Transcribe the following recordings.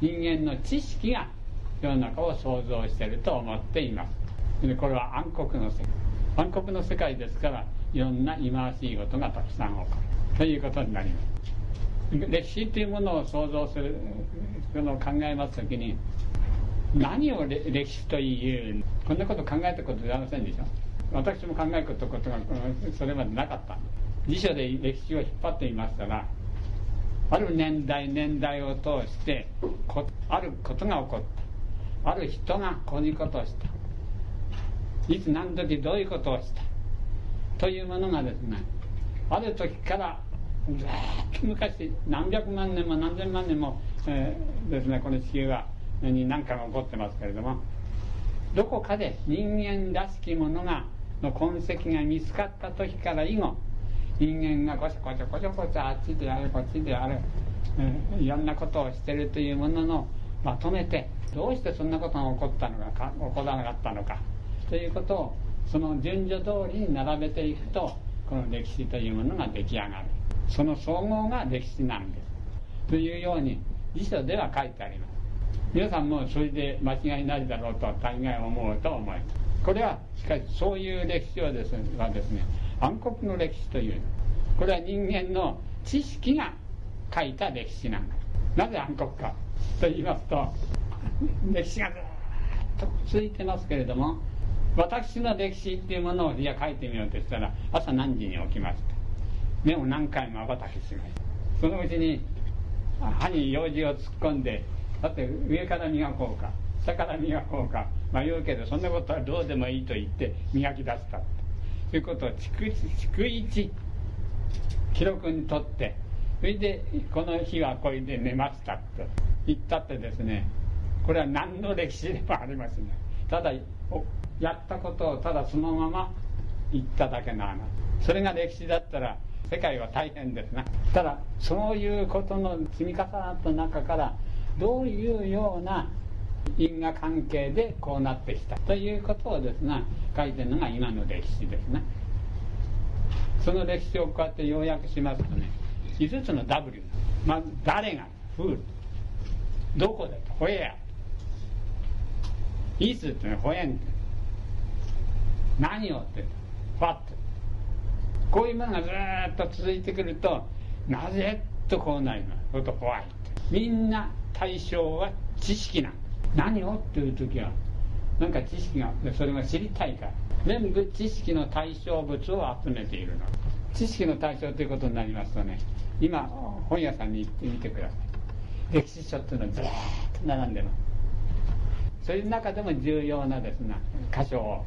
人間の知識が世の中を創造していると思っています。でこれは暗黒の世界。暗黒の世界ですからいろんな忌まわしいことがたくさん起こる。ということになります。歴史というものを想像するのを考えます時に何を歴史という？こんなこと考えたことございませんでしょ？私も考えたことがそれまでなかった。辞書で歴史を引っ張っていましたらある年代年代を通してあることが起こった。ある人がこういうことをした。いつ何時どういうことをした。というものがですねある時からずっと昔何百万年も何千万年も、えー、ですねこの地球はに何かが起こってますけれどもどこかで人間らしきものがの痕跡が見つかった時から以後人間がこちょこちょこちょこちょあっちであるこっちである、いろんなことをしてるというもののまとめてどうしてそんなことが起こったのか起こらなかったのかということをその順序通りに並べていくとこの歴史というものが出来上がるその総合が歴史なんですというように辞書では書いてあります皆さんもそれで間違いないだろうと大概思うと思いますこれはしかしそういう歴史はですねはですね暗黒の歴史というこれは人間の知識が書いた歴史なんですなぜ暗黒かと言いますと歴史がずっと続いてますけれども私の歴史っていうものをいや書いてみようとしたら朝何時に起きました。目を何回も瞬きしました。そのうちに歯に用事を突っ込んでだって上から磨こうか下から磨こうか迷うけどそんなことはどうでもいいと言って磨き出した。ということを逐逐一記録にとって。それでこの日はこれで寝ましたと言ったってですねこれは何の歴史でもありません、ね、ただやったことをただそのまま言っただけの。話それが歴史だったら世界は大変ですな。ただそういうことの積み重なった中からどういうような因果関係でこうなってきたということをですね書いてるのが今の歴史ですねその歴史をこうやって要約しますとね5つの W まず誰がフールどこでホエアいつってねホエンって何をってファッこういうものがずっと続いてくるとなぜとこうなりますそとホワイトみんな対象は知識なん何を？っていう時は何か知識がそれが知りたいから。全部知識の対象物を集めているの。知識の対象ということになりますとね今本屋さんに行ってみてください。歴史書っていうのはずらっと並んでます。そういう中でも重要なですね箇所を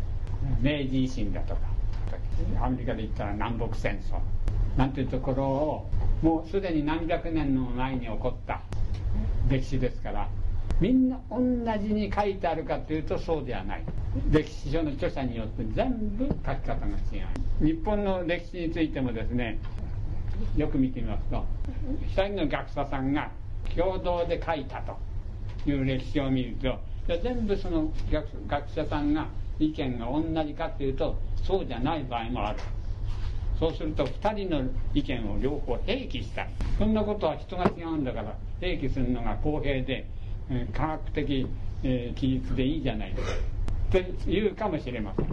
明治維新だとかアメリカで言ったら南北戦争なんていうところをもうすでに何百年の前に起こった歴史ですからみんな同じに書いてあるかというとそうではない。歴史書の著者によって全部書き方が違う。日本の歴史についてもですねよく見てみますと一人の学者さんが共同で書いたという歴史を見ると全部その学者さんが意見が同じかというとそうじゃない場合もある。そうすると2人の意見を両方併記したそんなことは人が違うんだから併記するのが公平で、え、科学的、えー、記述でいいじゃないですか。って言うかもしれません。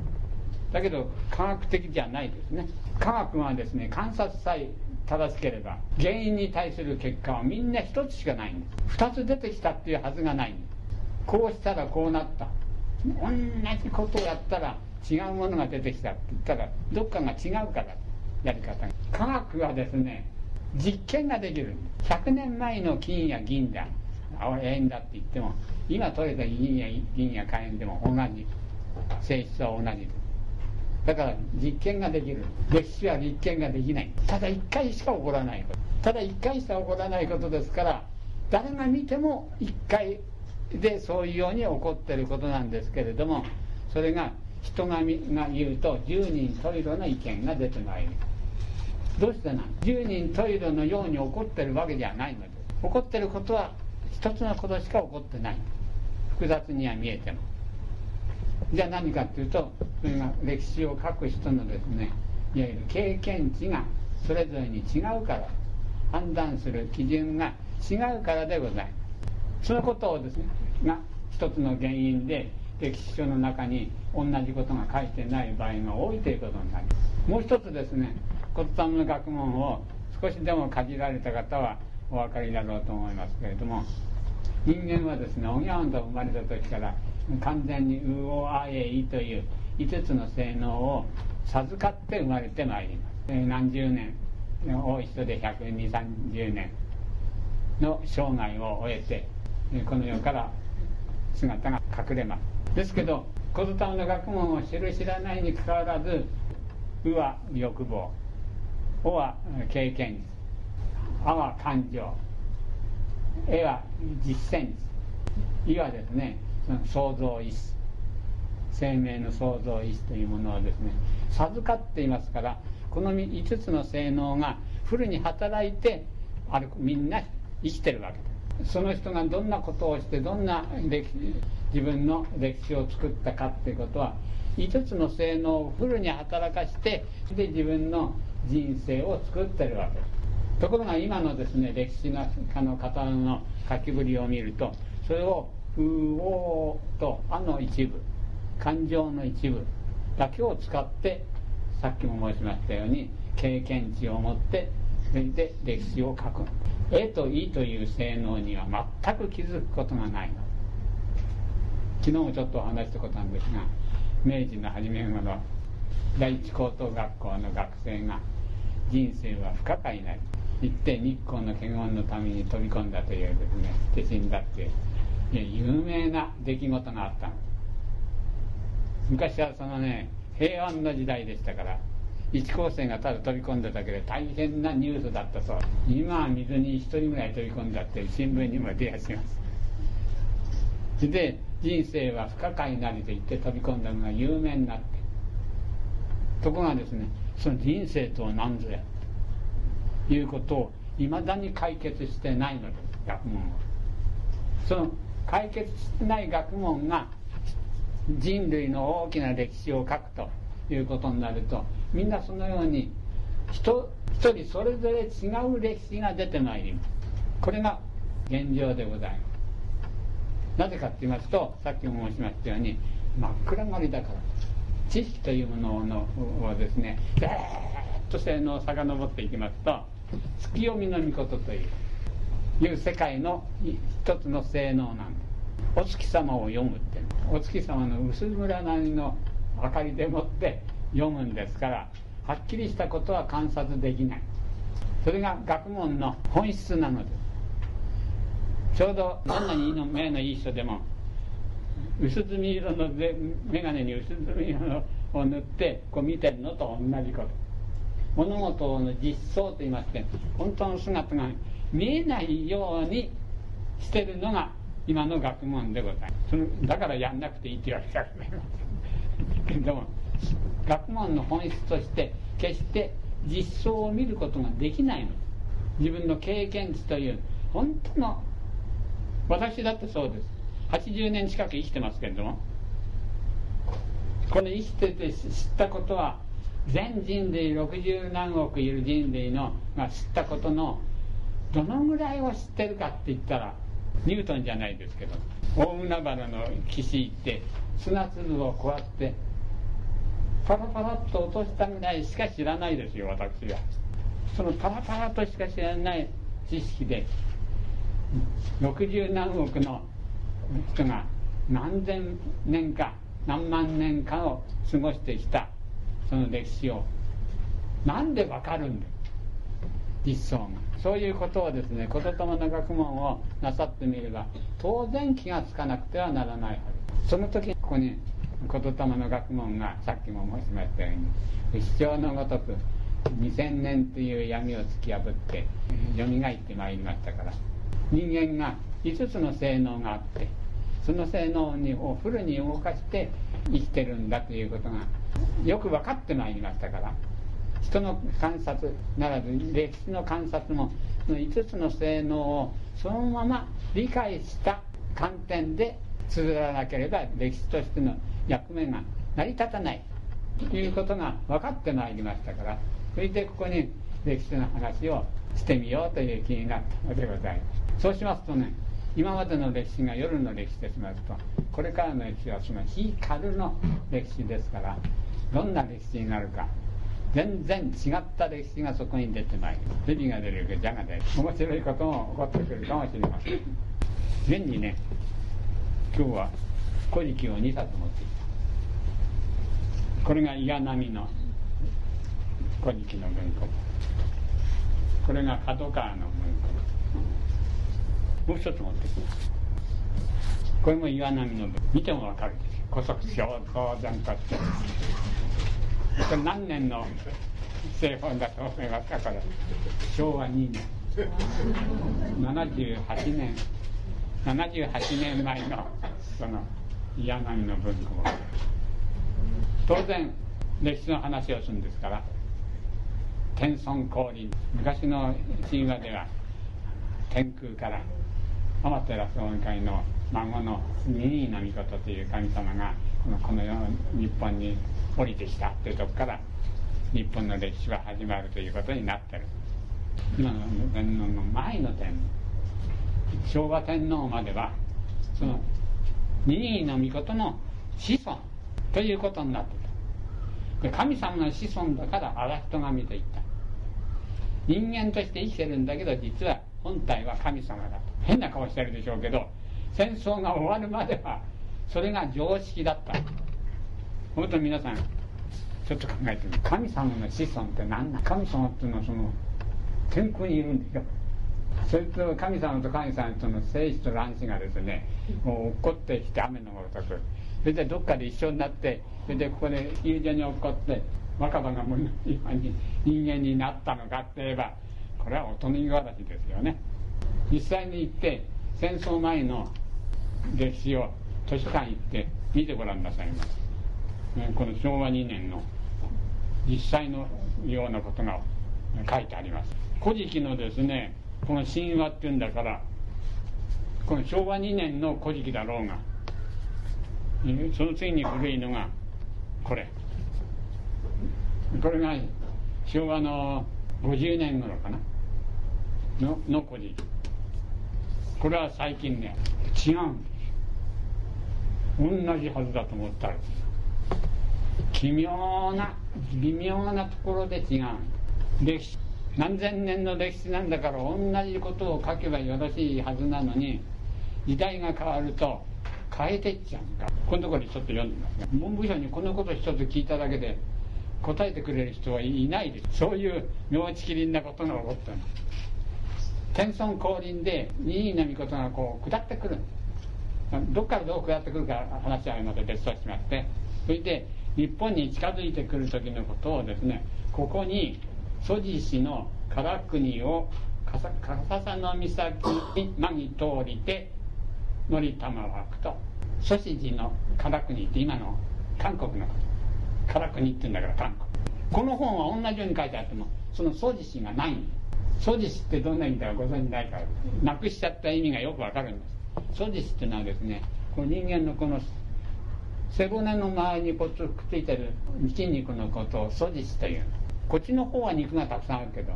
だけど科学的じゃないですね。科学はですね観察さえ正しければ原因に対する結果はみんな一つしかないんです。二つ出てきたっていうはずがないんです。こうしたらこうなった。同じことをやったら違うものが出てきたって言ったらどっかが違うからやり方科学はですね実験ができる100年前の金や銀だ。青円だって言っても今取れた銀や銀や火炎でも同じ性質は同じ。だから実験ができる。歴史は実験ができない。ただ1回しか起こらないこと。ただ1回しか起こらないことですから誰が見ても1回でそういうように起こってることなんですけれどもそれが人がが言うと10人十色の意見が出てまいるどうしてなん？10人十色のように起こってるわけではないのです。起こってることは一つのことしか起こってない。複雑には見えても。じゃあ何かっていうとそれが歴史を書く人のですねいわゆる経験値がそれぞれに違うから判断する基準が違うからでございます。そのことをですねが一つの原因で歴史書の中に同じことが書いてない場合が多いということになります。もう一つですね骨董の学問を少しでもかじられた方はお分かりだろうと思いますけれども人間はですねおぎゃんと生まれた時から完全に「うおあえい」という5つの性能を授かって生まれてまいります。何十年多い人で12030年の生涯を終えてこの世から姿が隠れます。ですけど小津の学問を知る知らないにかかわらず「う」は欲望「お」は経験値「あ」は感情「え」は実践値「い」はですねその創造意志。生命の創造意志というものをですね授かっていますからこの5つの性能がフルに働いてあるみんな生きてるわけ。その人がどんなことをしてどんな歴自分の歴史を作ったかっていうことは5つの性能をフルに働かしてで自分の人生を作ってるわけ。ですところが今のですね歴史家の方の書きぶりを見るとそれを「うお」と「あ」の一部感情の一部だけを使ってさっきも申しましたように経験値を持ってそれで歴史を書く「え」と「い」という性能には全く気づくことがないの。昨日もちょっとお話したことなんですが明治の初め頃第一高等学校の学生が人生は不可解なり行って日光の華厳のために飛び込んだというですねして死んだっていう有名な出来事があったの。昔はそのね平安の時代でしたから一高生がただ飛び込んだだけで大変なニュースだったそう。今は水に一人ぐらい飛び込んだって新聞にも出やします。で人生は不可解なりと言って飛び込んだのが有名になって。ところがですねその人生とは何ぞや。いうことをいまだに解決してないのです学問は。その解決してない学問が人類の大きな歴史を書くということになるとみんなそのように人一人それぞれ違う歴史が出てまいります。これが現状でございます。なぜかって言いますとさっきも申しましたように真っ暗がりだから。知識というもののをですねずっと性能を遡っていきますと月読みの御事といういう世界の一つの性能なんです。お月様を読むってお月様の薄暗なりの明かりでもって読むんですからはっきりしたことは観察できない。それが学問の本質なのです。ちょうどどんなにいいの目のいい人でも薄墨色の眼鏡に薄墨色を塗ってこう見てるのと同じこと。物事の実相といいまして本当の姿が見えないようにしてるのが今の学問でございます。そのだからやんなくていいって言われたらけども学問の本質として決して実相を見ることができないの。自分の経験値という本当の私だってそうです。80年近く生きてますけれども。この生きてて知ったことは全人類60何億いる人類のが知ったことのどのぐらいを知ってるかって言ったらニュートンじゃないですけど大海原の岸行って砂粒をこうやってパラパラっと落としたぐらいしか知らないですよ私は。そのパラパラとしか知らない知識で60何億の人が何千年か何万年かを過ごしてきた。その歴史を。なんでわかるんだ実相が。そういうことをですね言霊の学問をなさってみれば当然気がつかなくてはならないはず。その時ここに言霊の学問がさっきも申しましたように一生のごとく2000年という闇を突き破ってよみがえってまいりましたから人間が5つの性能があってその性能をフルに動かして生きてるんだということがよく分かってまいりましたから人の観察ならず歴史の観察もその5つの性能をそのまま理解した観点で綴らなければ歴史としての役目が成り立たないということが分かってまいりましたからそれでここに歴史の話をしてみようという気になったのでございます。そうしますとね今までの歴史が夜の歴史ですますとこれからの歴史はその非ルの歴史ですからどんな歴史になるか全然違った歴史がそこに出てまい。る蛇が出るか蛇が出る。面白いことも起こってくるかもしれません。現にね今日は「古事記」を2冊持ってきた。これが岩波の「古事記」の文庫。これが角川の文庫。もう一つ持ってきますこれも岩波の文見てもわかるでしょ。古速小当然としてこれ何年の製本だと思いますかこれ昭和2年78年78年前のその岩波の文庫当然歴史の話をするんですから天孫降臨昔の神話では天空から天照大神の孫の二位の御事という神様がこのこの世の日本に降りてきたっていうとこから日本の歴史は始まるということになってる。今の天皇の前の天皇昭和天皇まではその二位の御事の子孫ということになってた。神様の子孫だから荒人が見ていった。人間として生きてるんだけど実は本体は神様だと変な顔してるでしょうけど戦争が終わるまではそれが常識だった。本当に皆さんちょっと考えてみる。神様の子孫って何な神様っていうのはその天空にいるんですよ。それと神様と神様との生死と卵子がですねもう落っこってきて雨のごとく。それでどっかで一緒になってそれでここで友情に落っこって若葉がもう今に人間になったのかって言えばこれはおとぎ話ですよね。実際に行って戦争前の歴史を図書館行って見てごらんなさいます、この昭和2年の実際のようなことが書いてあります「古事記」のですねこの神話っていうんだからこの昭和2年の古事記だろうがその次に古いのがこれ。これが昭和の50年頃かな？のの古事記。これは最近ね違うん。です同じはずだと思ったら奇妙な微妙なところで違う歴史何千年の歴史なんだから同じことを書けばよろしいはずなのに時代が変わると変えていっちゃうんだこのところにちょっと読んでます。文部省にこのこと一つ聞いただけで答えてくれる人はいないです。そういう妙ちきりんなことが起こったの。天孫降臨で任意の御事がこう下ってくる。どっからどう下ってくるか話はまた別としまして。それで日本に近づいてくる時のことをですねここに蘇地市の唐国を笠佐の岬に間に通りて乗り玉枠と。蘇市寺の唐国って今の韓国のこと。唐国って言うんだから韓国。この本は同じように書いてあってもその蘇地市がない。んです蘇地市ってどんな意味だかご存じないからなくしちゃった意味がよくわかるんです。蘇地市っていうのはですねこの人間のこの背骨の周りにこっちくっついてる筋肉のことを蘇地市というこっちの方は肉がたくさんあるけど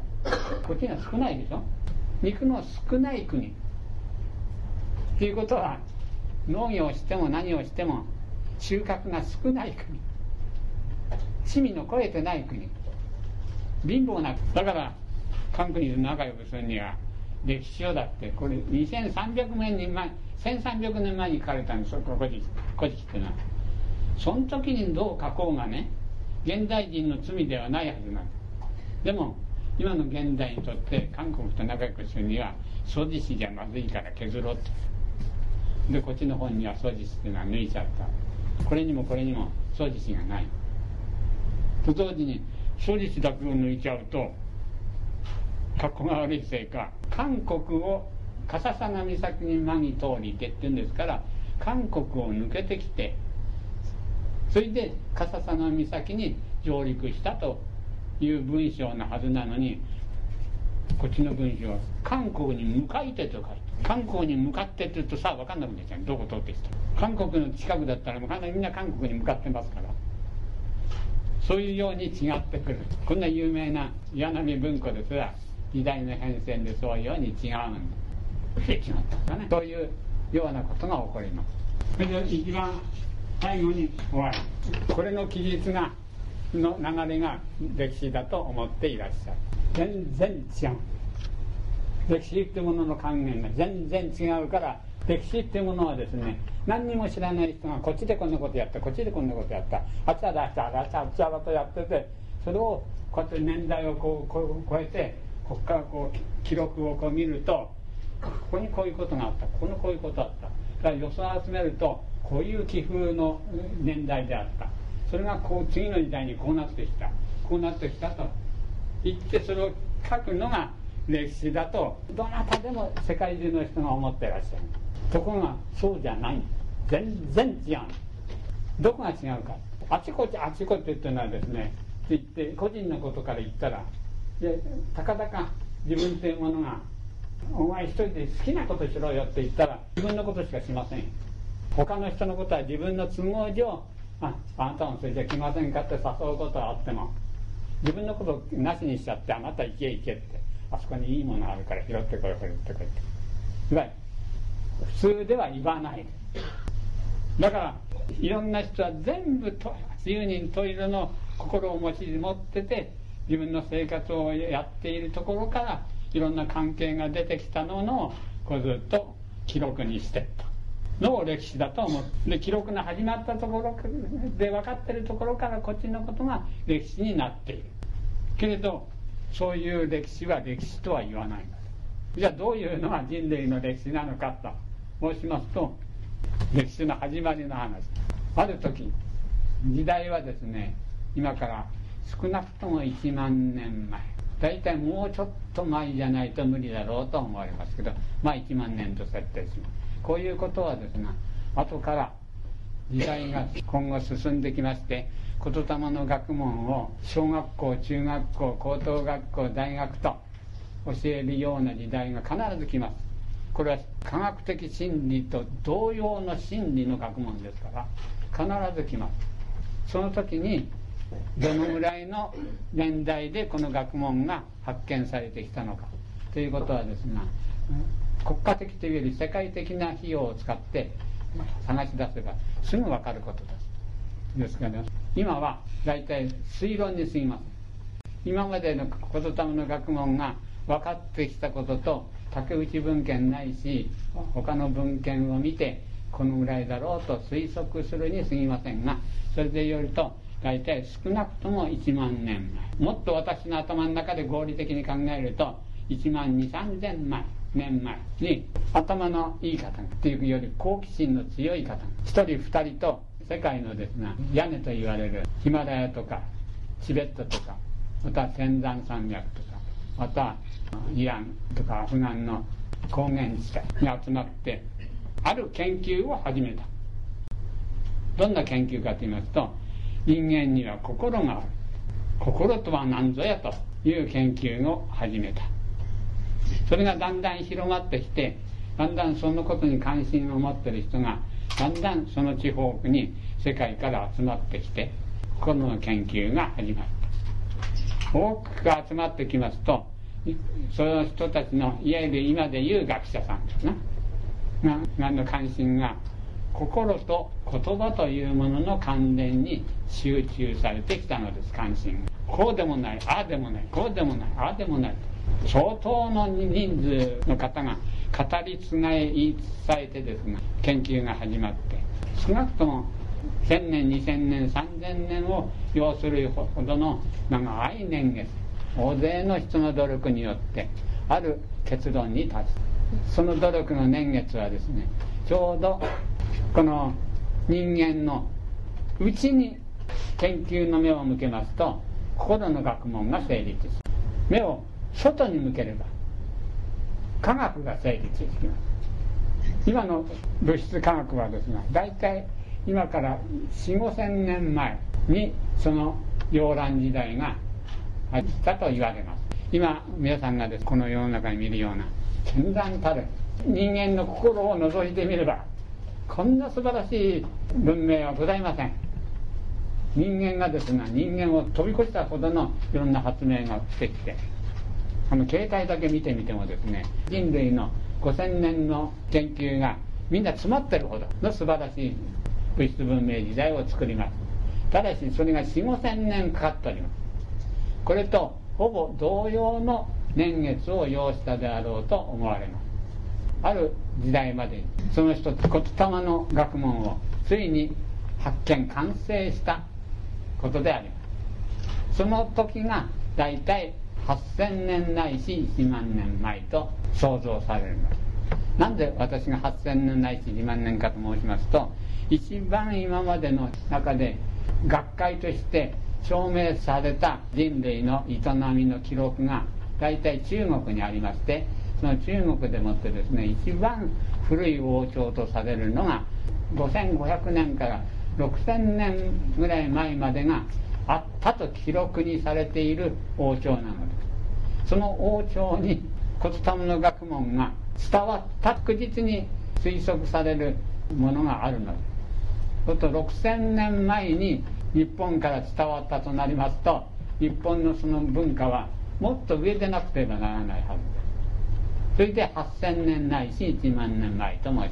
こっちが少ないでしょ。肉の少ない国。っていうことは農業をしても何をしても収穫が少ない国。市民の超えてない国。貧乏な国だから韓国と仲良くするには歴史書だってこれ2300年前1300年前に書かれたんです。よ「古事記」っていうのはその時にどう書こうがね現代人の罪ではないはずなんでも今の現代にとって韓国と仲良くするには掃除紙じゃまずいから削ろうと。でこっちの本には掃除紙っていうのは抜いちゃった。これにもこれにも掃除紙がない。と同時に掃除紙だけを抜いちゃうと格好が悪いせいか韓国を笠佐の岬に間に通りてって言うんですから韓国を抜けてきてそれで笠佐の岬に上陸したという文章のはずなのにこっちの文章は韓国に向かいてと書いて韓国に向かってって言うとさあ分かんなくなっちゃう。どこ通ってきた韓国の近くだったらもうかなりみんな韓国に向かってますから。そういうように違ってくる。こんな有名な岩波文庫ですが時代の変遷でそういうように違うんてしまったんだね。そういうようなことが起こります。それで一番最後に終わりこれの記述がの流れが歴史だと思っていらっしゃる。全然違う。歴史ってものの還元が全然違うから歴史っていうものはですね何にも知らない人がこっちでこんなことやったこっちでこんなことやった。あちゃらあちゃらあちゃらあちゃらとやっててそれをこうやって年代をこうこう超えてここからこう記録をこう見るとここにこういうことがあったここにこういうことあった。だから予想を集めるとこういう気風の年代であった。それがこう次の時代にこうなってきた。こうなってきたと。言ってそれを書くのが歴史だとどなたでも世界中の人が思ってらっしゃる。ところがそうじゃない。全然違う。どこが違うか。あちこちあちこちっていうのはですねって言って個人のことから言ったらでたかだか自分というものがお前一人で好きなことしろよって言ったら自分のことしかしません他の人のことは自分の都合上ああなたもそれじゃ来ませんかって誘うことはあっても自分のことなしにしちゃってあなた行け行けってあそこにいいものあるから拾ってこい拾ってこいって。いわゆる普通では言わない。だからいろんな人は全部と自由人十色の心を持ち持ってて自分の生活をやっているところからいろんな関係が出てきたのをこうずっと記録にしてったのを歴史だと思ってで記録の始まったところで分かってるところからこっちのことが歴史になっている。けれどそういう歴史は歴史とは言わないじゃあどういうのが人類の歴史なのかと申しますと歴史の始まりの話。ある時時代はですね今から少なくとも1万年前。大体もうちょっと前じゃないと無理だろうと思われますけどまあ1万年と設定します。こういうことはですね後から時代が今後進んできまして言霊の学問を小学校中学校高等学校大学と教えるような時代が必ず来ます。これは科学的真理と同様の真理の学問ですから必ず来ます。その時にどのぐらいの年代でこの学問が発見されてきたのかということはですが国家的というより世界的な費用を使って探し出せばすぐ分かることです。ですから、ね、今は大体推論に過ぎます今までの言霊の学問が分かってきたことと竹内文献ないし他の文献を見てこのぐらいだろうと推測するに過ぎませんがそれでよると大体少なくとも1万年前。もっと私の頭の中で合理的に考えると1万2 3 0 0 0前年前に頭のいい方っていうより好奇心の強い方。1人2人と世界のですね屋根と言われるヒマラヤとかチベットとかまた仙山山脈とかまたイランとかアフガンの高原地帯に集まってある研究を始めた。どんな研究かと言いますと人間には心がある心とは何ぞやという研究を始めた。それがだんだん広まってきてだんだんそのことに関心を持ってる人がだんだんその地方に世界から集まってきて心の研究が始まった。多くが集まってきますとその人たちのいわゆる今で言う学者さんですねがの関心が心と言葉というものの関連に集中されてきたのです関心こうでもないああでもないこうでもないああでもない。相当の人数の方が語り継がえ言い伝えてですね研究が始まって。少なくとも1000年2000年3000年を要するほどの長い年月大勢の人の努力によってある結論に達す。その努力の年月はですねちょうどこの人間のうちに研究の目を向けますと心の学問が成立する。目を外に向ければ科学が成立してきます。今の物質科学はですが大体今から4 5千年前にその洋蘭時代があったと言われます。今皆さんがですこの世の中に見るような絢爛たる人間の心を覗いてみればこんな素晴らしい文明はございません。人間がですね人間を飛び越したほどのいろんな発明がしてきてあの携帯だけ見てみてもですね人類の5000年の研究がみんな詰まってるほどの素晴らしい物質文明時代を作ります。ただしそれが4 5千年かかっております。これとほぼ同様の年月を要したであろうと思われます。ある時代までその一つ骨玉の学問をついに発見完成したことであります。その時が大体8000年ないし1万年前と想像されます。なんで私が8000年ないし1万年かと申しますと一番今までの中で学会として証明された人類の営みの記録が大体中国にありましてその中国でもってですね一番古い王朝とされるのが5500年から6000年ぐらい前までがあったと記録にされている王朝なのです。その王朝に骨玉の学問が伝わった確実に推測されるものがあるのです。と6000年前に日本から伝わったとなりますと日本のその文化はもっと上でなくてはならないはず。それで8000年ないし1万年前と申します。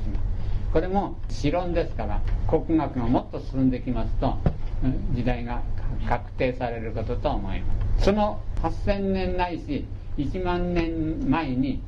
これも史論ですから国学がもっと進んできますと時代が確定されることと思います。その8000年ないし1万年前に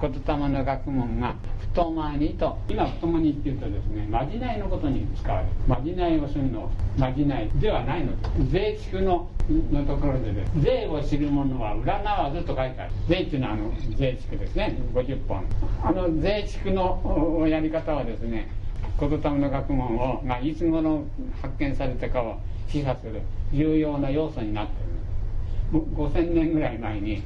言霊の学問が太まにと今太まにっていうとですねまじないのことに使われる。まじないをするのまじないではないの税畜ののところでです。税を知る者は占わずと書いてある。税っていうのはあの税畜ですね。50本。あの税畜のやり方はですね言霊の学問をがいつ頃発見されたかを示唆する重要な要素になっている。5000年ぐらい前に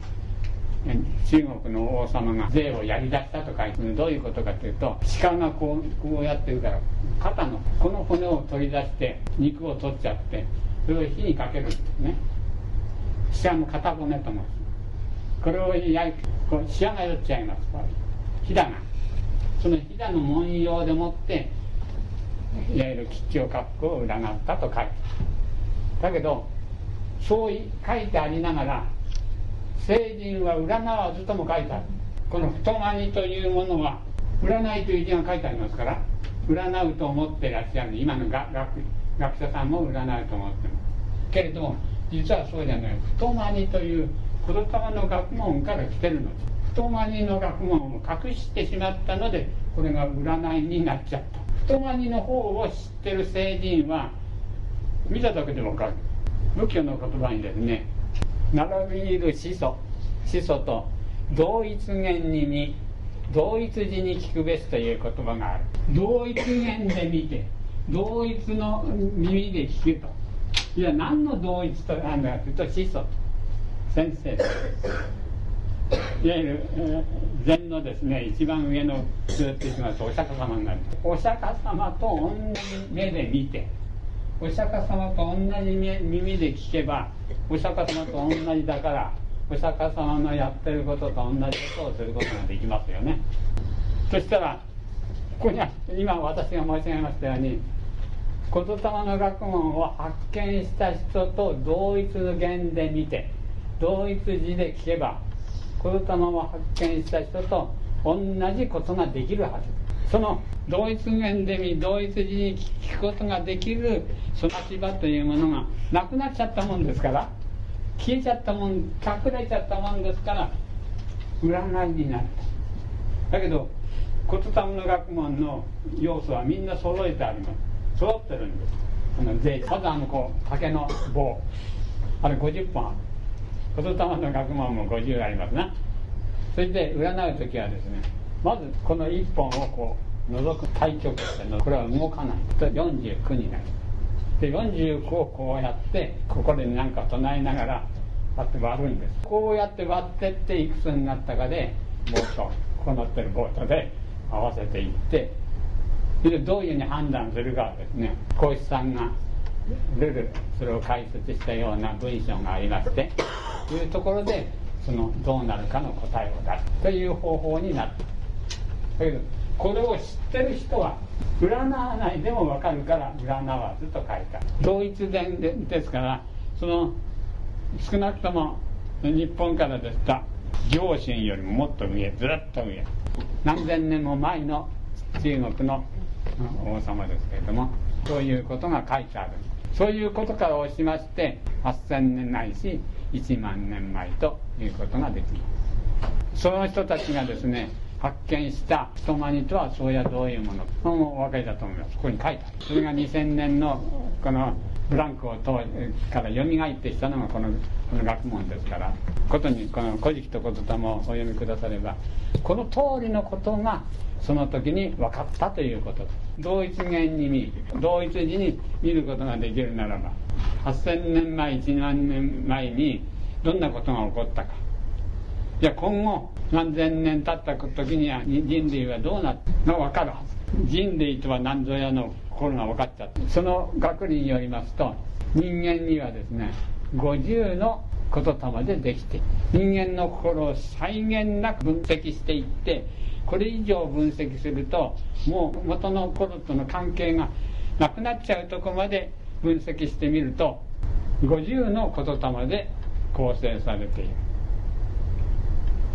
中国の王様が税をやりだしたと書いてどういうことかというと鹿がこうこうやってるから肩のこの骨を取り出して肉を取っちゃってそれを火にかけるんですね。鹿の肩骨と申す。これを焼こう仕上が寄っちゃいますひだがそのひだの文様でもっていわゆる吉祥格好を占ったと書いてだけどそう書いてありながら聖人は占わずとも書いてある。この太まにというものは占いという字が書いてありますから占うと思ってらっしゃる今の学学者さんも占うと思ってます。けれども実はそうじゃない太まにという言霊の学問から来てるの。です太まにの学問を隠してしまったのでこれが占いになっちゃった。太まにの方を知ってる聖人は見ただけでも分かる。仏教の言葉にですね並びいる始祖始祖と同一元に見同一字に聞くべしという言葉がある。同一元で見て同一の耳で聞くと。いや何の同一となんだというと始祖と先生いわゆる、禅のですね一番上のずっといきますとお釈迦様になる。お釈迦様と同じ目で見てお釈迦様と同じ耳で聞けばお釈迦様と同じだからお釈迦様のやってることと同じことをすることができますよね。そしたらここには今私が申し上げましたように言霊の学問を発見した人と同一の言で見て同一字で聞けば言霊を発見した人と同じことができるはず。その同一元で見同一字に聞くことができるその立場というものがなくなっちゃったもんですから消えちゃったもん隠れちゃったもんですから占いになった。だけど骨玉の学問の要素はみんな揃えてあります。揃ってるんです。この税まずあのこう竹の棒。あれ50本ある。骨玉の学問も50ありますな。それで占う時はですねまずこの1本をこう覗く対極してこれは動かない。と49になる。で49をこうやってここで何か唱えながらこうやって割るんです。こうやって割ってっていくつになったかでボートこうなってるボートで合わせていってでどういうふうに判断するかですね孔子さんがルルそれを解説したような文章がありましてというところでそのどうなるかの答えを出すという方法になっただけどこれを知ってる人は占わないでも分かるから占わずと書いた。同一伝でですからその少なくとも日本からですと行春よりももっと上ずらっと上。何千年も前の中国の王様ですけれどもそういうことが書いてある。そういうことから押しまして8000年ないし1万年前ということができます。その人たちがですね発見した人マニとはそうやどういうものか。もお分かりだと思います。ここに書いてある。それが2000年のこのブランクを通から蘇ってきたのがこのこの学問ですから。ことにこの「古事記」と「ことたも」お読みくださればこの通りのことがその時に分かったということ。同一元に見同一時に見ることができるならば8000年前1万年前にどんなことが起こったか。いや今後何千年経った時には人類はどうなったのか分かるはず。人類とは何ぞやの心が分かっちゃってその学理によりますと人間にはですね50の言霊でできて人間の心を際限なく分析していってこれ以上分析するともう元の頃との関係がなくなっちゃうとこまで分析してみると50の言霊で構成されている。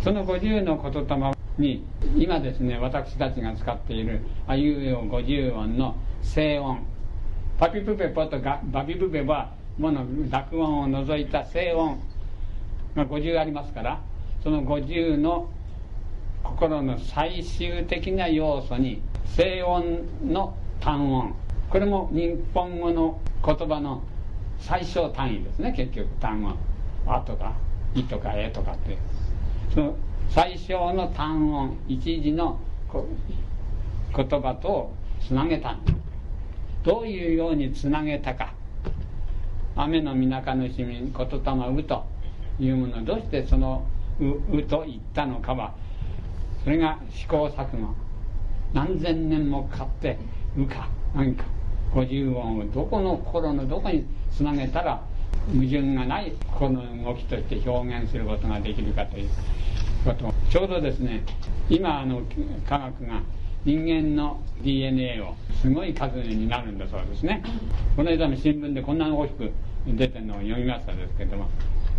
その50の言霊に今ですね私たちが使っているあいうえお50音の静音。パピプペポとバビプペはもの濁音を除いた静音が50ありますからその50の心の最終的な要素に静音の単音。これも日本語の言葉の最小単位ですね結局。単音「あ」とか「い」とか「え」とかって。その最小の単音一時の言葉とつなげたどういうようにつなげたか。雨のみなかの市民言霊うというものどうしてそのううと言ったのかはそれが試行錯誤。何千年もかかって「う」か「何か五十音をどこの心のどこにつなげたら矛盾がない心の動きとして表現することができるかということ。ちょうどですね今あの科学が人間の DNA をすごい数になるんだそうですね。この間の新聞でこんな大きく出てるのを読みましたですけども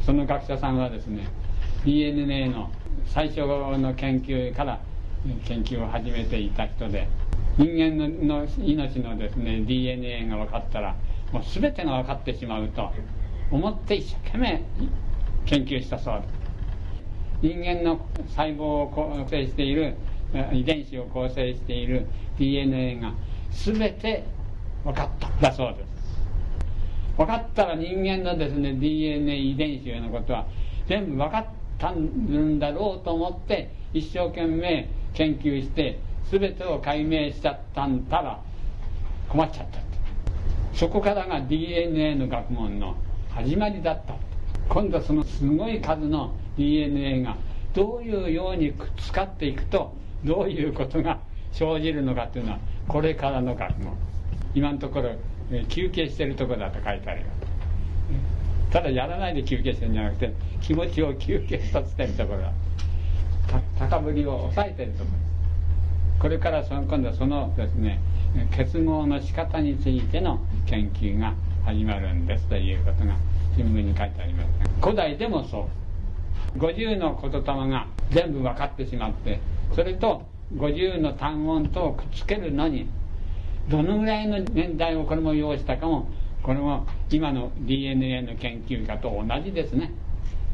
その学者さんはですね DNA の最初の研究から研究を始めていた人で人間の命のですね DNA が分かったらもう全てが分かってしまうと。思って一生懸命研究したそうです人間の細胞を構成している遺伝子を構成している DNA が全て分かっただそうです。分かったら人間のですね DNA 遺伝子のことは全部分かったんだろうと思って一生懸命研究して全てを解明しちゃったんだら困っちゃった。そこからが DNA の学問の始まりだった。今度はそのすごい数の DNA がどういうようにくっつかっていくとどういうことが生じるのかというのはこれからの学問。今のところ休憩してるとこだと書いてあるよただやらないで休憩してるんじゃなくて気持ちを休憩させてるところだ高ぶりを抑えてるところ。これからその今度はそのですね結合の仕方についての研究が始まるんですということが新聞に書いてあります、古代でもそう。50の言霊が全部分かってしまってそれと50の単音とくっつけるのにどのぐらいの年代をこれも要したかもこれも今の DNA の研究家と同じですね。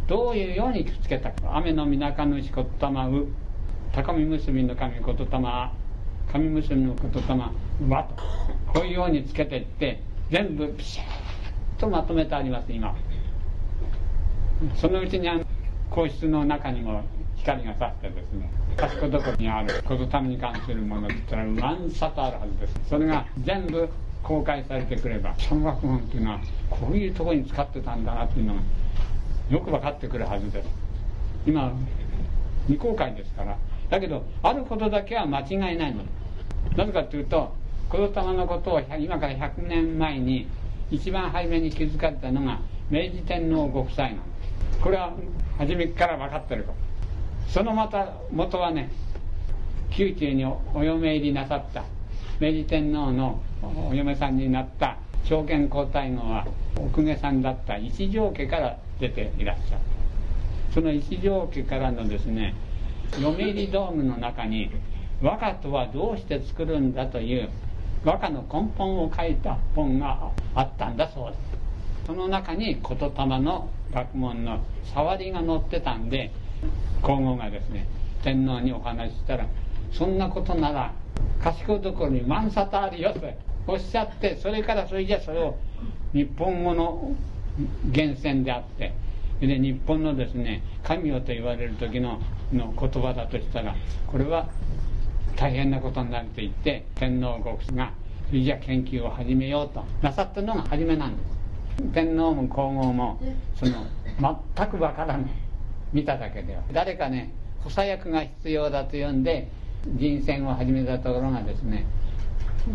どういうようにくっつけたか。雨のみなかぬしこったまう高見結びの神ことたま神結びのことたまわとこういうようにつけていって全部ピシッとまとめてあります今。そのうちにあの皇室の中にも光が差してですね賢どこにあることために関するものって言ったら万冊あるはずです。それが全部公開されてくれば小学問っていうのはこういうところに使ってたんだなっていうのがよく分かってくるはずです。今未公開ですから。だけどあることだけは間違いないの。なぜかというと子供のことを今から100年前に一番初めに気づかれたのが明治天皇ご夫妻なんです。これは初めから分かってると。そのまた元はね宮中にお嫁入りなさった明治天皇のお嫁さんになった朝見皇太后は奥下さんだった一条家から出ていらっしゃるその一条家からのですね読売ドームの中に和歌とはどうして作るんだという和歌の根本を書いた本があったんだそうです。その中に言霊の学問の触りが載ってたんで皇后がですね天皇にお話ししたらそんなことなら賢いところに万里あるよとおっしゃってそれからそれじゃそれを日本語の源泉であってで日本のですね神よと言われる時のの言葉だとしたらこれは大変なことになると言って天皇ご夫妻がそれじゃ研究を始めようとなさったのが初めなんです。天皇も皇后もその全くわからない見ただけでは。誰かね補佐役が必要だと言うんで人選を始めたところがですね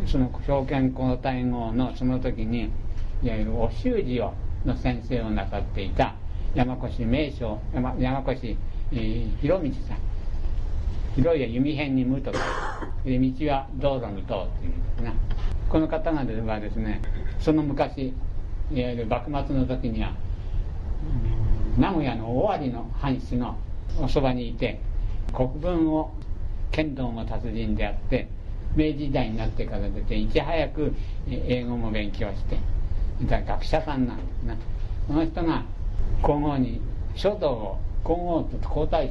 その証券皇太后のその時にいわゆるお習字をの先生をなさっていた山越名将山山越、えー、広道さん。広い弓辺に無とか。道は道路の道というんですがこの方がではですねその昔いわゆる幕末の時には名古屋の尾張の藩主のおそばにいて国文を剣道も達人であって明治時代になってから出ていち早く英語も勉強して学者さんなんですねその人が皇后に書道を皇后と皇太子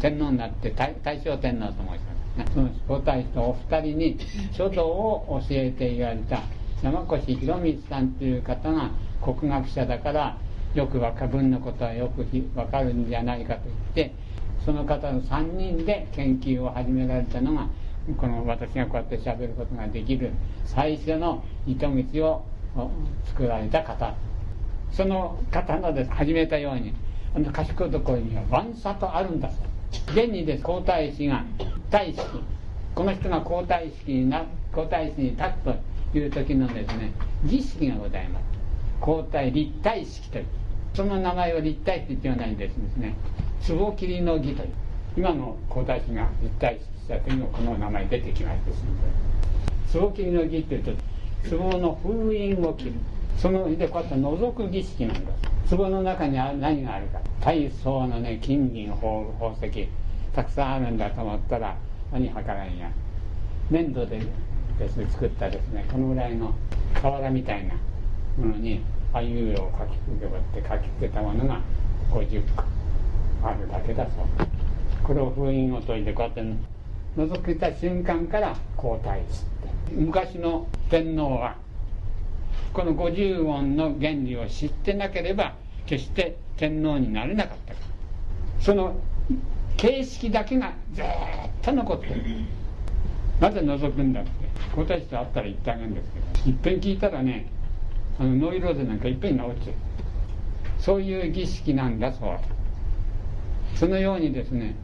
天皇になって大正天皇と申します。その皇太子とお二人に書道を教えて言われた山越博光さんという方が国学者だからよく和歌文のことはよくわかるんじゃないかと言ってその方の3人で研究を始められたのがこの私がこうやってしゃべることができる最初の糸口を作られた方。その方のです始めたように賢いところには万里あるんだ。現にです。皇太子が大式。この人が皇太子にな皇太子に立つという時のですね儀式がございます。皇太立体式という。その名前を立体式というのはですね。壺切りの儀という。今の皇太子が立体式した時のこの名前出てきました。壺切りの儀っていうと壺の封印を切る。その上でこうやって覗く儀式なんだ壺の中に何があるか大層のね金銀宝石たくさんあるんだと思ったら何はからんや粘土でですね作ったですねこのぐらいの瓦みたいなものにあいうえを書きつけばって書きつけたものが50個あるだけだそう。これを封印を解いてこうやって覗けた瞬間から皇太子って昔の天皇はこの50音の原理を知ってなければ決して天皇になれなかった。からその形式だけがずっと残ってる。なぜ覗くんだって。皇太子と会ったら言ってあげるんですけど。いっぺん聞いたらねあのノイローゼなんかいっぺん治っちゃう。そういう儀式なんだそう。そのようにですね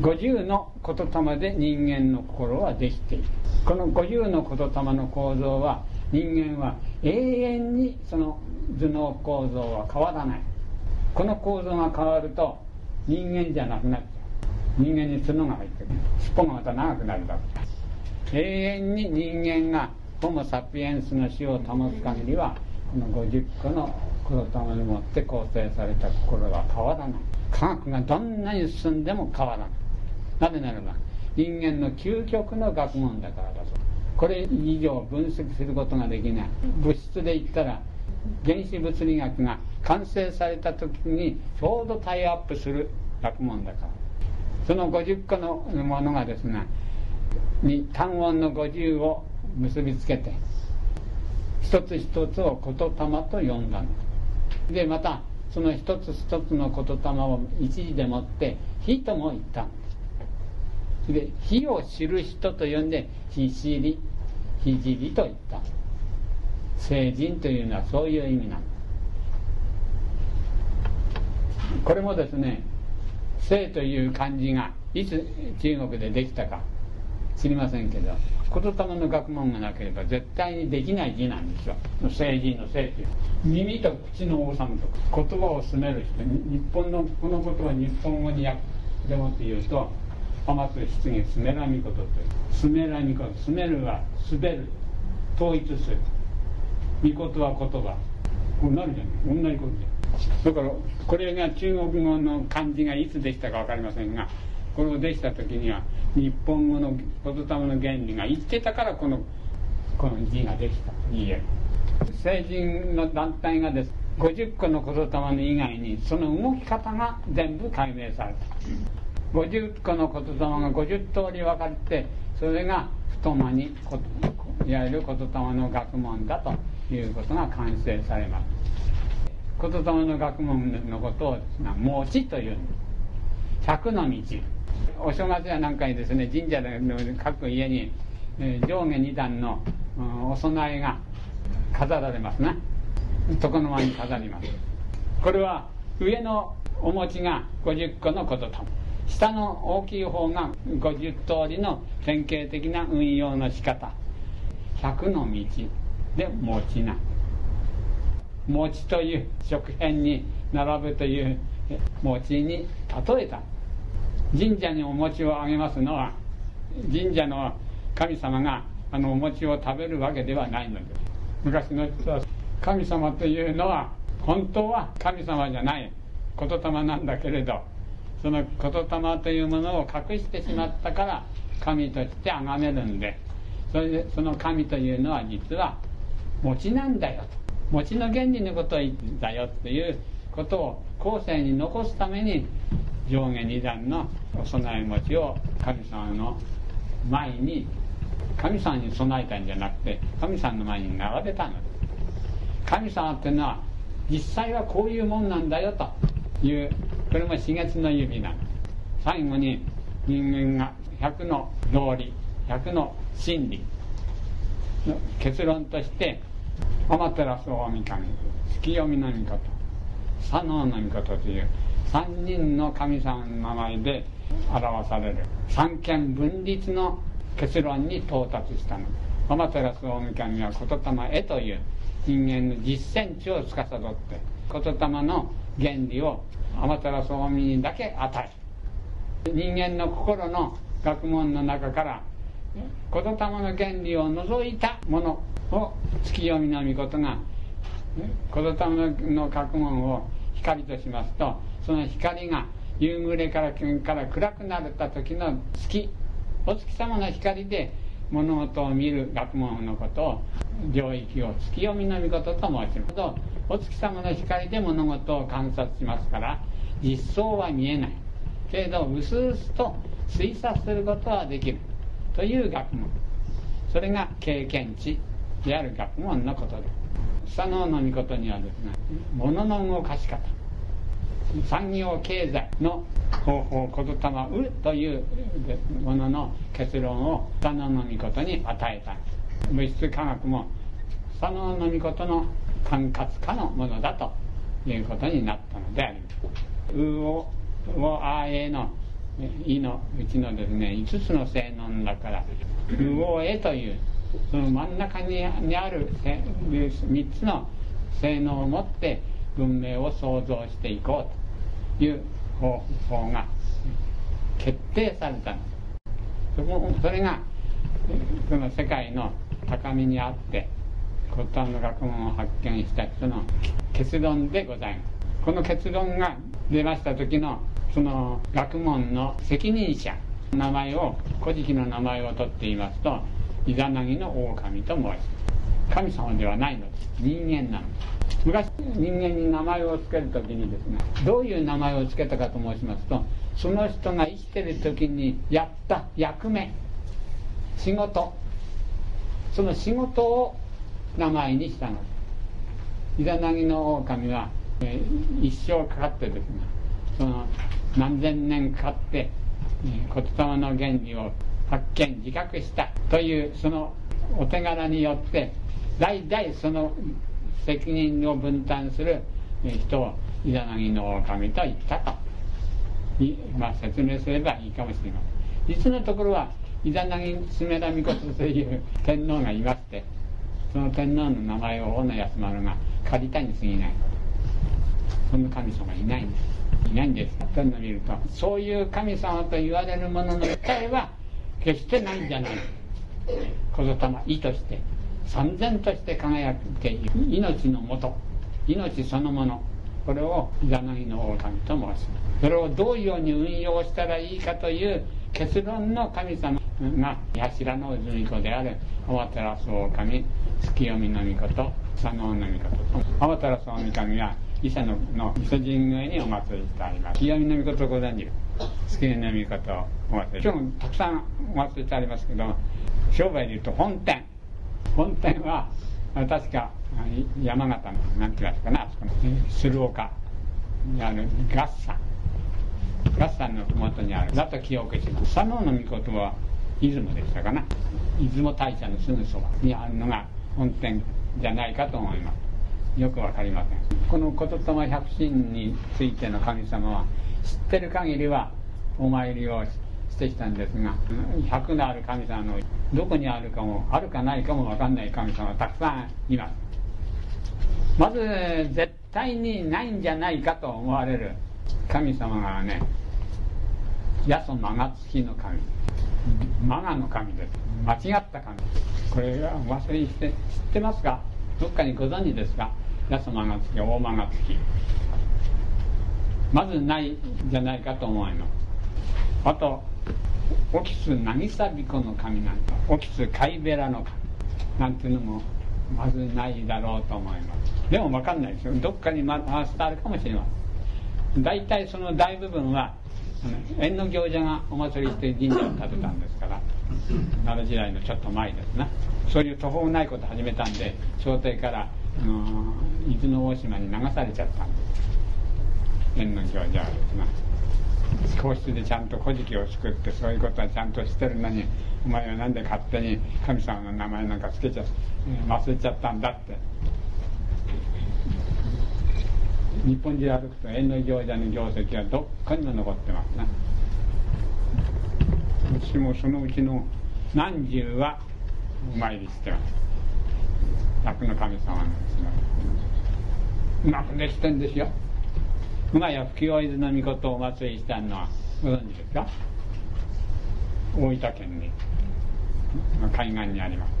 50の言霊で人間の心はできている。この50の言霊の構造は人間は永遠にその頭脳構造は変わらない。この構造が変わると人間じゃなくなっちゃう。人間に角が入ってくる。尻尾がまた長くなるだけ永遠に人間がホモ・サピエンスの死を保つ限りはこの50個の黒玉にもって構成された心は変わらない。科学がどんなに進んでも変わらない。なぜならば人間の究極の学問だからだ。これ以上分析することができない。物質で言ったら原子物理学が完成された時にちょうどタイアップする学問だから。その50個のものがですねに単音の50を結びつけて一つ一つを言霊と呼んだの。でまたその一つ一つの言霊を一時でもって「火」とも言ったで火を知る人と呼んで「火知り」「火知り」と言った。聖人というのはそういう意味なんこれもですね「聖」という漢字がいつ中国でできたか知りませんけど言霊の学問がなければ絶対にできない字なんですよ。聖人の聖っていう。耳と口の王様と言葉を進める人日本のこのことは日本語に訳でもって言うと天津質疑スメラミことというスメラミことスメるは滑る統一する御事は言葉こうなるじゃない同じことじゃだからこれが中国語の漢字がいつできたか分かりませんがこれをできた時には日本語の言霊の原理が言ってたからこのこの字ができたと言える成人の団体がです50個の言霊の以外にその動き方が全部解明された50個の言霊が50通り分かれてそれが太間にいわゆる言霊の学問だということが完成されます。言霊の学問のことを「持ち」という。んです百の道。お正月やなんかにですね神社の各家に上下二段のお供えが飾られますね床の間に飾ります。これは上のお餅が50個のことと。下の大きい方が50通りの典型的な運用の仕方。100の道で餅な。餅という食片に並ぶという餅に例えた。神社にお餅をあげますのは神社の神様があのお餅を食べるわけではないのです。昔の人は神様というのは本当は神様じゃない言霊なんだけれどその言霊というものを隠してしまったから神として崇めるんで。それでその神というのは実は餅なんだよと。餅の原理のことを言ってたよっていうことを後世に残すために上下二段のお供え餅を神様の前に神様に備えたんじゃなくて神様の前に並べたの。神様っていうのは実際はこういうもんなんだよというこれも四月の指な。んです最後に人間が100の道理100の真理の結論として天照大神月読みの御事佐能の御事という3人の神様の名前で表される。三権分立の結論に到達したの。天照大神は言霊へという人間の実践値を司って言霊の原理を天照大神にだけ与え人間の心の学問の中から言霊の原理を除いたものを月読みの御事が言霊の学問を光としますとその光が夕暮れからから暗くなった時の月お月様の光で物事を見る学問のことを領域を月読みの御事と申します。お月様の光で物事を観察しますから実相は見えない。けれどうすうすと推察することはできるという学問。それが経験値である学問のことで。す佐野の御事にはですね物の動かし方。産業経済の方法言霊うというものの結論を佐野の御事に与えた。物質科学も佐野の御事の管轄下のものだということになったのでありますうおおあえのいのうちのですね5つの性能だからうおえというその真ん中にある3つの性能を持って文明を創造していこうという方法が決定されたそこそれがその世界の高みにあって骨端の学問を発見した人の結論でございます。この結論が出ました時のその学問の責任者名前を古事記の名前を取っていますとイザナギの狼と申します。神様ではないのです。人間なのです。昔人間に名前を付ける時にですねどういう名前を付けたかと申しますとその人が生きてる時にやった役目仕事。その仕事を名前にしたの。イザナギの狼は、えー、一生かかってですねその何千年かかって、えー、言霊の原理を発見自覚したというそのお手柄によって代々その責任を分担する人をイザナギの狼と言ったと、まあ、説明すればいいかもしれません。実のところはイザナギスメラミコという天皇がいましてその天皇の名前を大野安丸が借りたに過ぎない。そんな神様いないんです。いないんです。というのを見るとそういう神様と言われるものの一体は決してないんじゃない。小霊意として三千として輝くっていう命のもと命そのもの。これをイザナギの大神と申します。それをどういうように運用したらいいかという結論の神様が柱の泉子である。天照大神月読みの御事。佐野の御事天照大神は伊勢のの伊勢神宮にお祭りしてあります。月読みの御事ご存知？月読みの御事お祭り。今日もたくさんお祭りしてありますけど商売でいうと本店。本店は確か山形の何て言いますかなあそこの鶴岡。にある合山。合山の麓にある。だと記憶します。佐野の御事は出雲でしたかな。出雲大社のすぐそばにあるのが本店じゃないかと思います。よくわかりません。この言霊百神についての神様は知ってる限りはお参りをしてきたんですが百のある神様のどこにあるかもあるかないかも分かんない神様たくさんいます。まず絶対にないんじゃないかと思われる神様がね八十間が月の神。マガの神です。間違った神これは忘れにして知ってますかどっかにご存知ですか八十間が月大間が月まずないじゃないかと思います。あとオキス渚彦の神なんだオキス貝ベラの神。なんていうのもまずないだろうと思います。でも分かんないですよ。どっかに回してあるかもしれません。大体その大部分は縁の行者がお祭りして神社を建てたんですから奈良時代のちょっと前ですな。そういう途方もないこと始めたんで朝廷から、あの伊豆の大島に流されちゃったんです。縁の行者はですな。皇室でちゃんと古事記を作ってそういうことはちゃんとしてるのにお前は何で勝手に神様の名前なんかつけちゃ忘れちゃったんだって。日本中歩くと縁の行者の業績はどっかにも残ってますね私もそのうちの何十はお参りしてます。楽の神様なんですがうまくできてんですよ。今や吹き大津の御事をお祭りしたのはご存知ですか？大分県に。海岸にあります。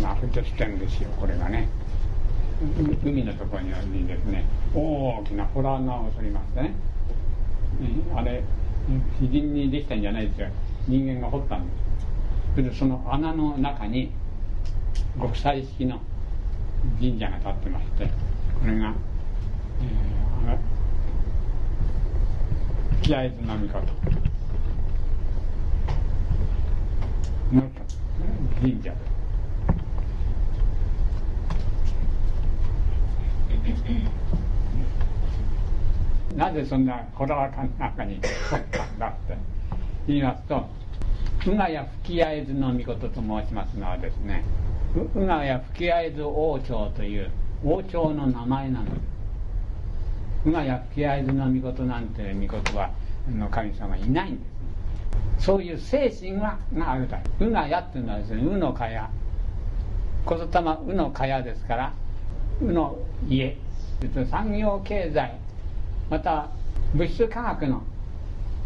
まあできてんですよこれがね。海のところにですね。大きなホラー穴を掘りましてね。あれ自然にできたんじゃないですよ。人間が掘ったんです。それでその穴の中に極彩式の神社が建ってましてこれが気合津波かとの神社。ですなぜそんなこだわかの中に掘ったんだって言いますと宇賀谷吹合津の御事と申しますのはですね宇賀谷吹合津王朝という王朝の名前なの。です今や吹合図の御事なんていう御事はの神様いないんです。そういう精神はがあるだうがやっていうのはですねうのかや言霊うのかやですからの家。産業経済。また物質科学の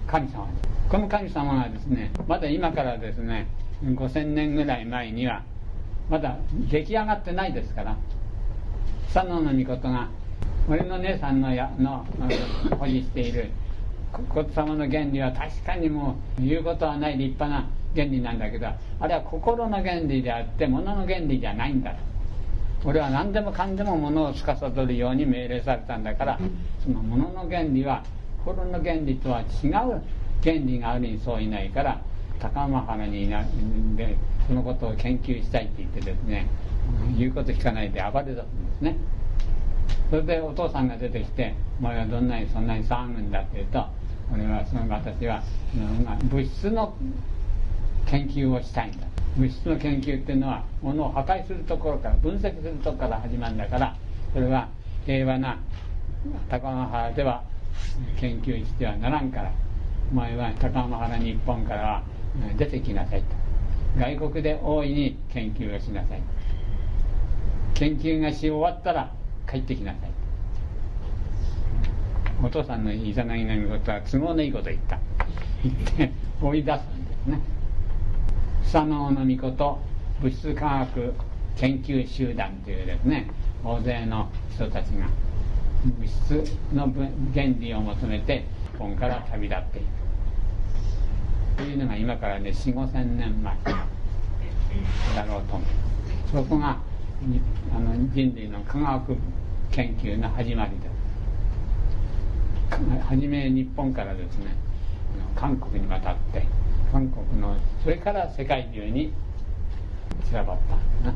神様。この神様がですねまだ今からですね5000年ぐらい前にはまだ出来上がってないですから佐野の御事が俺の姉さんのやの保持している仏様の原理は確かにもう言うことはない立派な原理なんだけどあれは心の原理であって物の原理じゃないんだと。俺は何でもかんでも物を司るように命令されたんだからその物の原理は心の原理とは違う原理があるにそういないから高浜原にいなでそのことを研究したいって言ってですね言うこと聞かないで暴れたんですね。それでお父さんが出てきて「お前はどんなにそんなに騒ぐんだ」って言うと俺はその私は物質の研究をしたいんだ物質の研究っていうのはものを破壊するところから分析するところから始まるんだからそれは平和な高野原では研究してはならんからお前は高野原日本からは出てきなさいと。外国で大いに研究をしなさい研究がし終わったら帰ってきなさいお父さんのいざなぎのことは都合のいいこと言った。言って追い出すんですね。佐野の御事物質科学研究集団というですね大勢の人たちが物質の原理を求めて日本から旅立っていく。というのが今からね4 5千年前だろうと思う。そこがあの人類の科学研究の始まりです初め日本からですね韓国に渡って韓国のそれから世界中に散らばった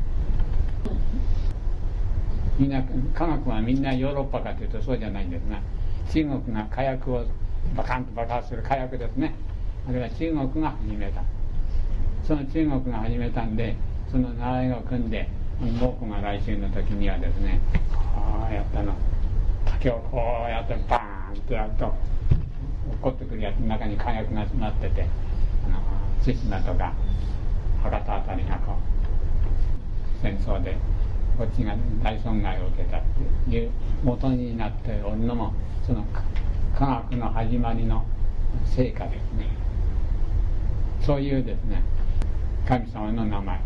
みんな科学はみんなヨーロッパかというとそうじゃないんですが中国が火薬をバカンと爆発する火薬ですね。あれは中国が始めた。その中国が始めたんでその習いを組んで僕が来週の時にはですねこうやったの竹をこうやってバーンってやると落っこってくるやつの中に火薬が詰まっててあの対馬とか博多あたりがこう戦争でこっちが大損害を受けたっていう元になっておるのもその科学の始まりの成果ですね。そういうですね神様の名前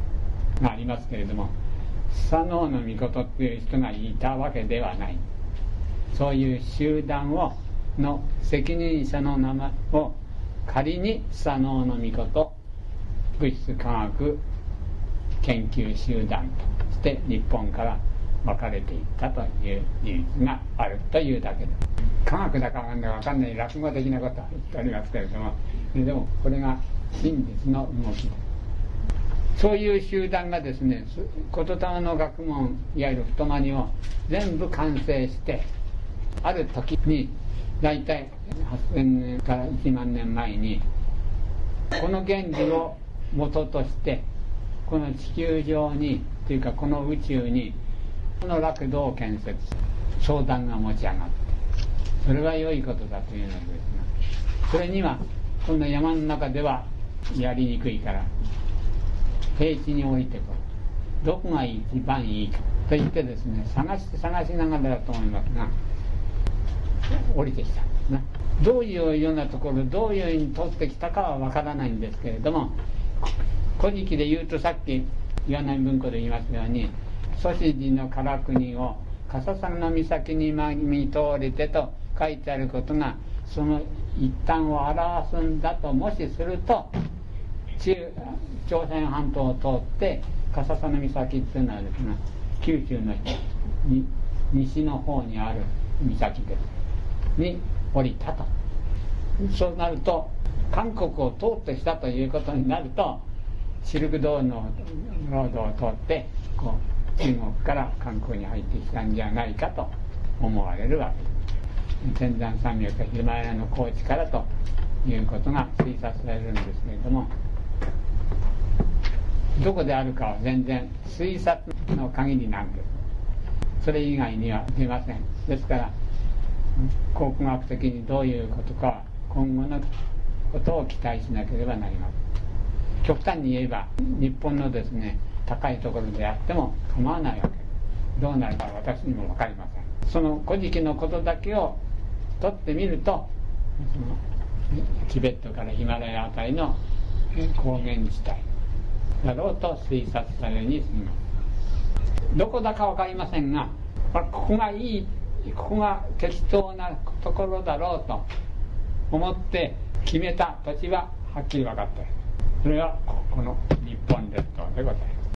がありますけれども佐野の御事っていう人がいたわけではない。そういう集団をの責任者の名前を仮に佐野の御事物質科学研究集団として日本から分かれていったという事実があるというだけで科学だか分かんない落語的なことは言っておりますけれども。でもこれが真実の動き。でそういう集団がですね言霊の学問いわゆる太まにを全部完成してある時に大体8000年から1万年前にこの原理を元としてこの地球上にというかこの宇宙にこの楽土を建設相談が持ち上がってそれは良いことだというのですがそれにはこんな山の中ではやりにくいから平地に置いてこうどこが一番いいかと言ってですね探して探しながらだと思いますが降りてきたんですね。どういうようなところどういうふうに取ってきたかはわからないんですけれども「古事記」で言うとさっき岩波文庫で言いますように「祖師寺の唐国を笠佐の岬に見通りて」と書いてあることがその一端を表すんだともしすると中朝鮮半島を通って笠佐の岬っていうのはですね九州の西の方にある岬です。に降りた。とそうなると韓国を通ってきたということになるとシルク道のロードを通ってこう中国から韓国に入ってきたんじゃないかと思われるわけ。です天山山脈ヒマラヤの高地からということが推察されるんですけれどもどこであるかは全然推察の限りなんです。それ以外には出ません。ですから考古学的にどういうことか今後のことを期待しなければなりません。極端に言えば日本のですね高いところであっても構わないわけ。どうなるか私にも分かりません。その古事記のことだけを取ってみるとそのチベットからヒマラヤ辺りの高原地帯だろうと推察されるにすぎます。どこだか分かりませんがここがいいここが適当なところだろうと思って決めた。土地ははっきり分かったそれはこの日本列島でございます。